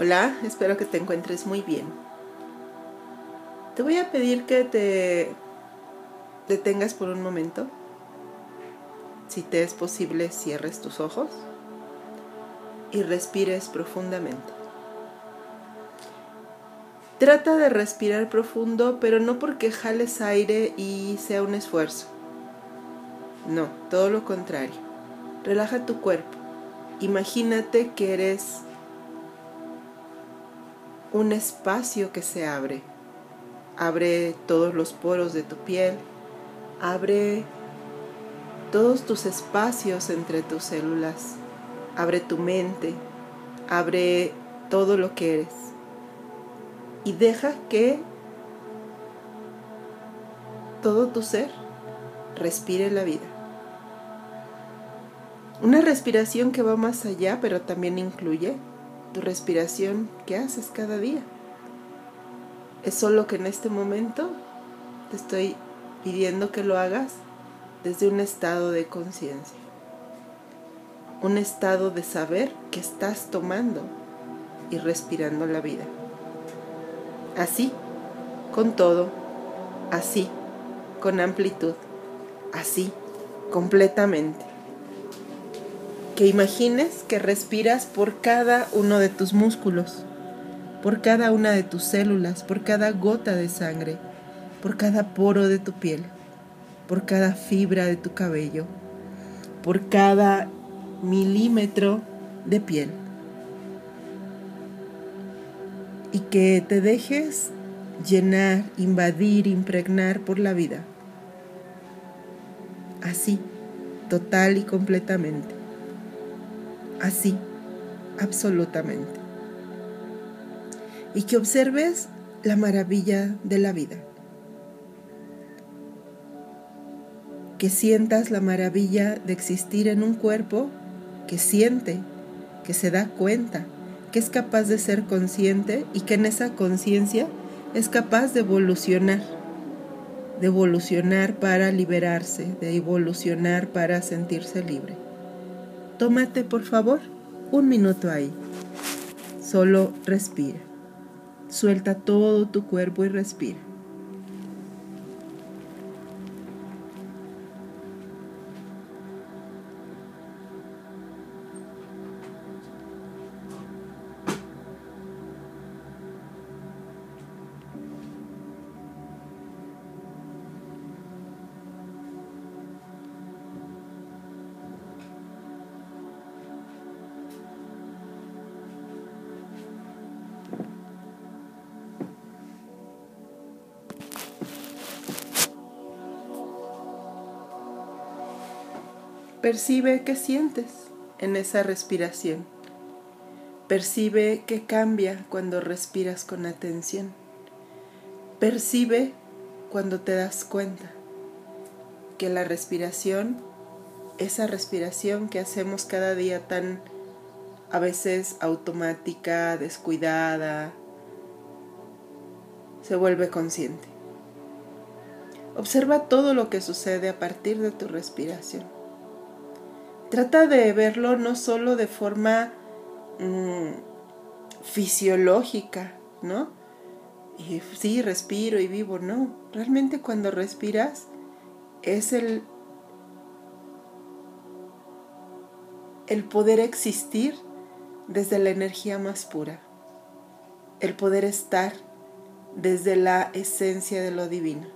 Hola, espero que te encuentres muy bien. Te voy a pedir que te detengas por un momento. Si te es posible, cierres tus ojos y respires profundamente. Trata de respirar profundo, pero no porque jales aire y sea un esfuerzo. No, todo lo contrario. Relaja tu cuerpo. Imagínate que eres un espacio que se abre. Abre todos los poros de tu piel, abre todos tus espacios entre tus células, abre tu mente, abre todo lo que eres y deja que todo tu ser respire la vida. Una respiración que va más allá, pero también incluye tu respiración que haces cada día. Es solo que en este momento te estoy pidiendo que lo hagas desde un estado de conciencia. Un estado de saber que estás tomando y respirando la vida. Así, con todo, así, con amplitud, así, completamente que imagines que respiras por cada uno de tus músculos, por cada una de tus células, por cada gota de sangre, por cada poro de tu piel, por cada fibra de tu cabello, por cada milímetro de piel. Y que te dejes llenar, invadir, impregnar por la vida. Así, total y completamente así, absolutamente. Y que observes la maravilla de la vida. Que sientas la maravilla de existir en un cuerpo que siente, que se da cuenta, que es capaz de ser consciente y que en esa conciencia es capaz de evolucionar, de evolucionar para liberarse, de evolucionar para sentirse libre. Tómate, por favor, un minuto ahí. Solo respira. Suelta todo tu cuerpo y respira. Percibe qué sientes en esa respiración. Percibe qué cambia cuando respiras con atención. Percibe cuando te das cuenta que la respiración, esa respiración que hacemos cada día tan a veces automática, descuidada, se vuelve consciente. Observa todo lo que sucede a partir de tu respiración. Trata de verlo no solo de forma mm, fisiológica, ¿no? Y sí, respiro y vivo, no. Realmente cuando respiras es el, el poder existir desde la energía más pura, el poder estar desde la esencia de lo divino.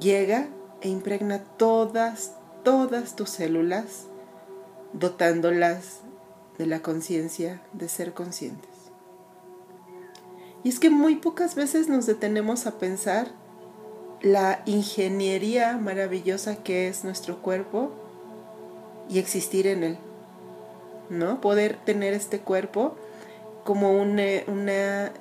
Llega e impregna todas, todas tus células, dotándolas de la conciencia de ser conscientes. Y es que muy pocas veces nos detenemos a pensar la ingeniería maravillosa que es nuestro cuerpo y existir en él. ¿No? Poder tener este cuerpo como una, una,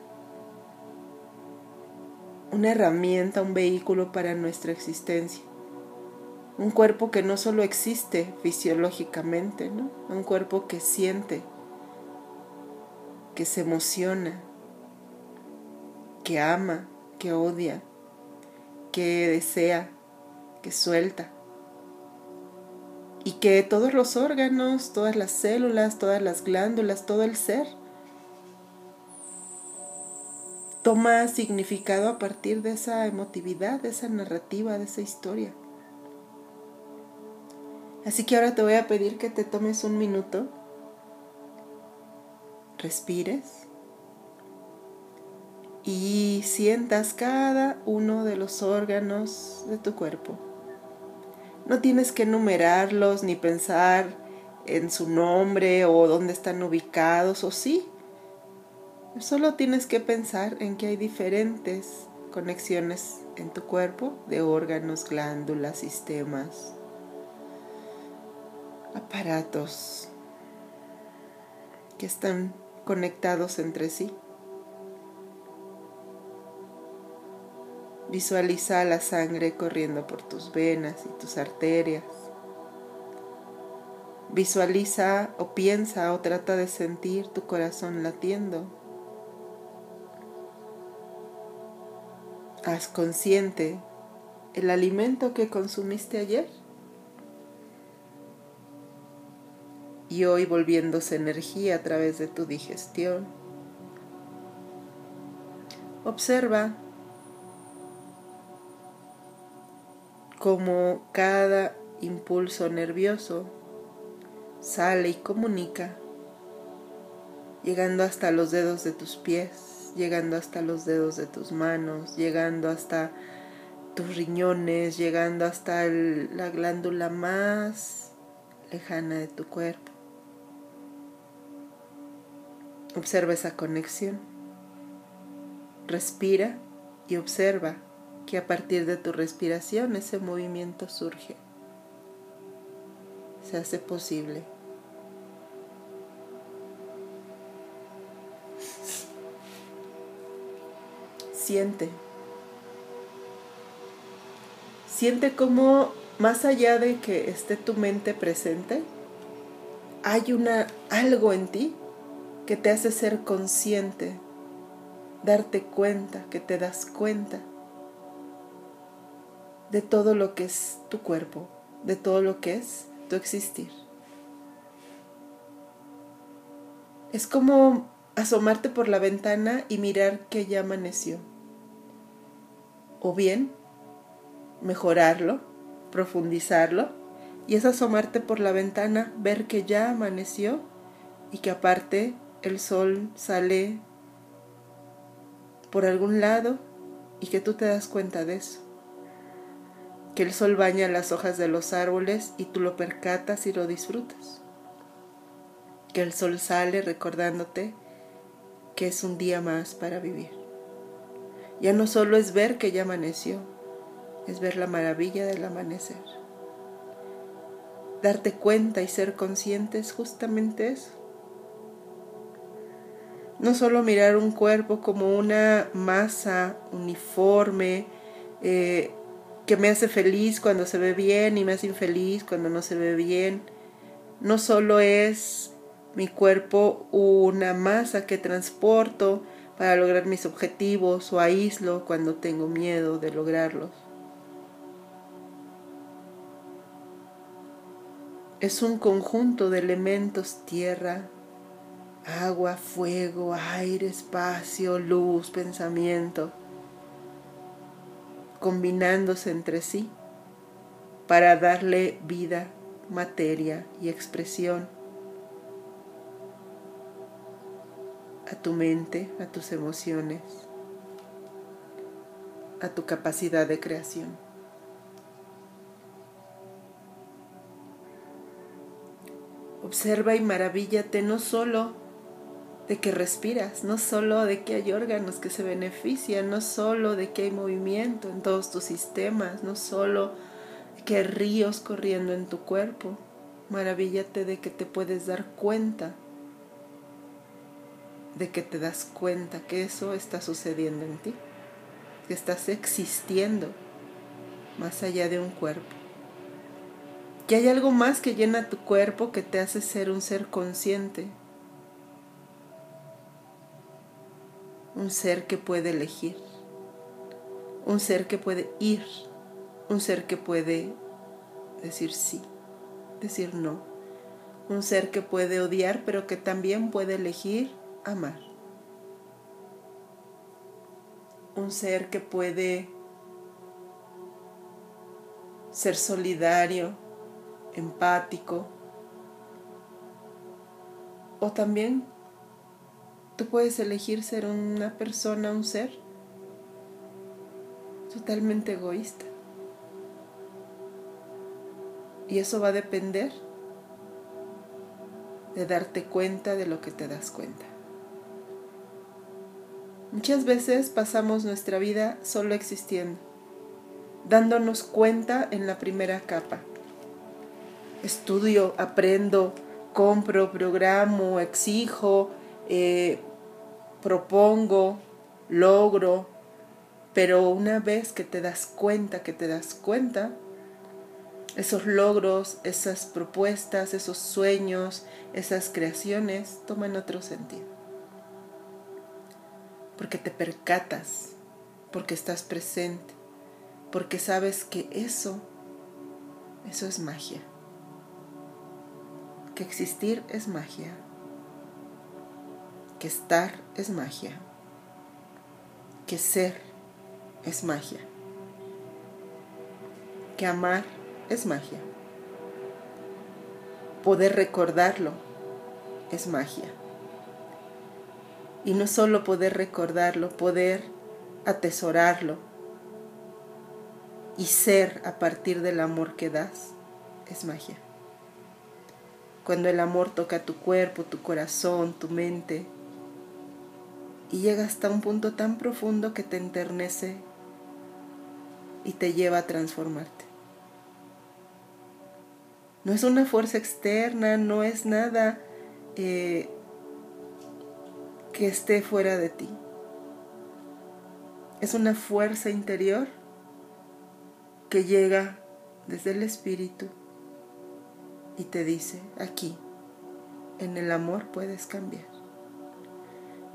una herramienta, un vehículo para nuestra existencia. Un cuerpo que no solo existe fisiológicamente, ¿no? Un cuerpo que siente, que se emociona, que ama, que odia, que desea, que suelta. y que todos los órganos, todas las células, todas las glándulas, todo el ser toma significado a partir de esa emotividad, de esa narrativa, de esa historia. Así que ahora te voy a pedir que te tomes un minuto, respires y sientas cada uno de los órganos de tu cuerpo. No tienes que enumerarlos ni pensar en su nombre o dónde están ubicados, o sí. Solo tienes que pensar en que hay diferentes conexiones en tu cuerpo de órganos, glándulas, sistemas, aparatos que están conectados entre sí. Visualiza la sangre corriendo por tus venas y tus arterias. Visualiza o piensa o trata de sentir tu corazón latiendo. Haz consciente el alimento que consumiste ayer y hoy volviéndose energía a través de tu digestión. Observa como cada impulso nervioso sale y comunica, llegando hasta los dedos de tus pies, llegando hasta los dedos de tus manos, llegando hasta tus riñones, llegando hasta la glándula más lejana de tu cuerpo. Observa esa conexión. Respira y observa que a partir de tu respiración ese movimiento surge, se hace posible. Siente. Siente cómo más allá de que esté tu mente presente, hay una algo en ti que te hace ser consciente, darte cuenta, que te das cuenta de todo lo que es tu cuerpo, de todo lo que es tu existir. Es como asomarte por la ventana y mirar que ya amaneció. O bien, mejorarlo, profundizarlo, y es asomarte por la ventana, ver que ya amaneció y que aparte el sol sale por algún lado y que tú te das cuenta de eso que el sol baña las hojas de los árboles y tú lo percatas y lo disfrutas. Que el sol sale recordándote que es un día más para vivir. Ya no solo es ver que ya amaneció, es ver la maravilla del amanecer. Darte cuenta y ser consciente es justamente eso. No solo mirar un cuerpo como una masa uniforme, eh, que me hace feliz cuando se ve bien y me hace infeliz cuando no se ve bien. No solo es mi cuerpo una masa que transporto para lograr mis objetivos o aíslo cuando tengo miedo de lograrlos. Es un conjunto de elementos tierra, agua, fuego, aire, espacio, luz, pensamiento combinándose entre sí para darle vida, materia y expresión a tu mente, a tus emociones, a tu capacidad de creación. Observa y maravíllate no solo de que respiras, no solo de que hay órganos que se benefician, no solo de que hay movimiento en todos tus sistemas, no solo de que hay ríos corriendo en tu cuerpo. Maravíllate de que te puedes dar cuenta, de que te das cuenta que eso está sucediendo en ti, que estás existiendo más allá de un cuerpo. Que hay algo más que llena tu cuerpo que te hace ser un ser consciente, un ser que puede elegir, un ser que puede ir, un ser que puede decir sí, decir no. Un ser que puede odiar, pero que también puede elegir amar. Un ser que puede ser solidario, empático. O también tú puedes elegir ser una persona, un ser totalmente egoísta. Y eso va a depender de darte cuenta de lo que te das cuenta. Muchas veces pasamos nuestra vida solo existiendo, dándonos cuenta en la primera capa. Estudio, aprendo, compro, programo, exijo, eh, propongo, logro, pero una vez que te das cuenta, que te das cuenta, esos logros, esas propuestas, esos sueños, esas creaciones toman otro sentido. Porque te percatas, porque estás presente, porque sabes que eso, eso es magia. Que existir es magia. Que estar es magia. Que ser es magia. Que amar es magia. Poder recordarlo es magia. Y no solo poder recordarlo, poder atesorarlo y ser a partir del amor que das es magia. Cuando el amor toca tu cuerpo, tu corazón, tu mente, y llega hasta un punto tan profundo que te enternece y te lleva a transformarte. No es una fuerza externa, no es nada eh, que esté fuera de ti. Es una fuerza interior que llega desde el espíritu y te dice, aquí, en el amor puedes cambiar.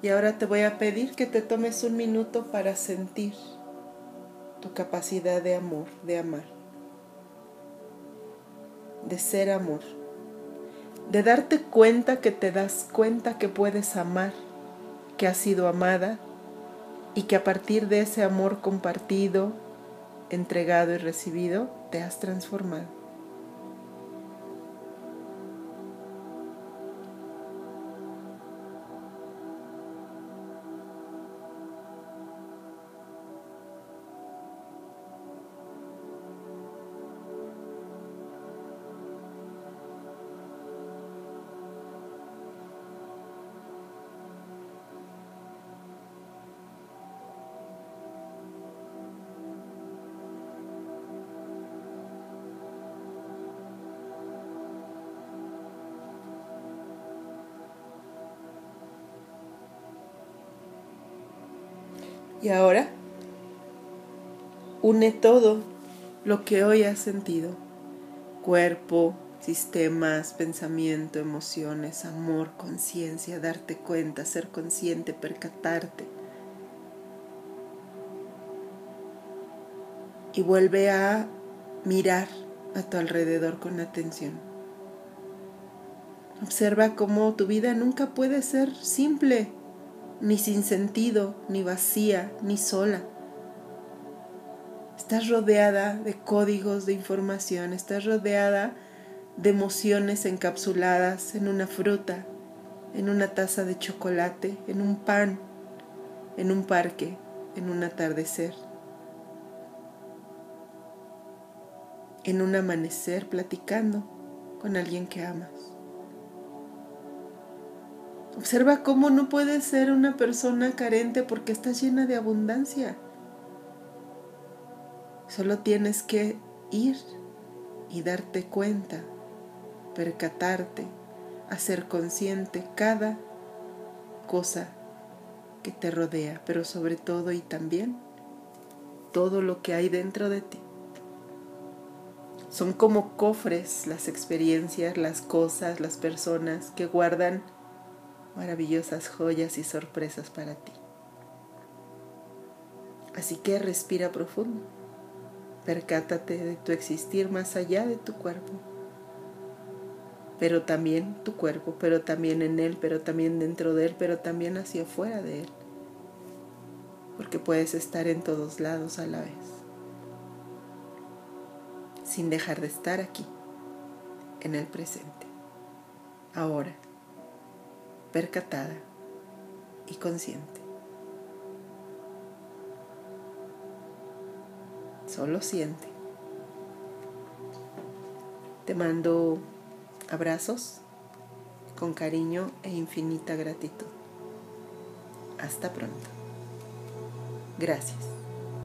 Y ahora te voy a pedir que te tomes un minuto para sentir tu capacidad de amor, de amar de ser amor, de darte cuenta que te das cuenta que puedes amar, que has sido amada y que a partir de ese amor compartido, entregado y recibido, te has transformado. Y ahora une todo lo que hoy has sentido. Cuerpo, sistemas, pensamiento, emociones, amor, conciencia, darte cuenta, ser consciente, percatarte. Y vuelve a mirar a tu alrededor con atención. Observa cómo tu vida nunca puede ser simple ni sin sentido, ni vacía, ni sola. Estás rodeada de códigos de información, estás rodeada de emociones encapsuladas en una fruta, en una taza de chocolate, en un pan, en un parque, en un atardecer, en un amanecer platicando con alguien que amas. Observa cómo no puedes ser una persona carente porque estás llena de abundancia. Solo tienes que ir y darte cuenta, percatarte, hacer consciente cada cosa que te rodea, pero sobre todo y también todo lo que hay dentro de ti. Son como cofres las experiencias, las cosas, las personas que guardan maravillosas joyas y sorpresas para ti. Así que respira profundo. Percátate de tu existir más allá de tu cuerpo. pero también tu cuerpo, pero también en él, pero también dentro de él, pero también hacia afuera de él. Porque puedes estar en todos lados a la vez, sin dejar de estar aquí, en el presente, ahora, percatada y consciente. Solo siente. Te mando Abrazos con cariño e infinita gratitud. Hasta pronto. Gracias.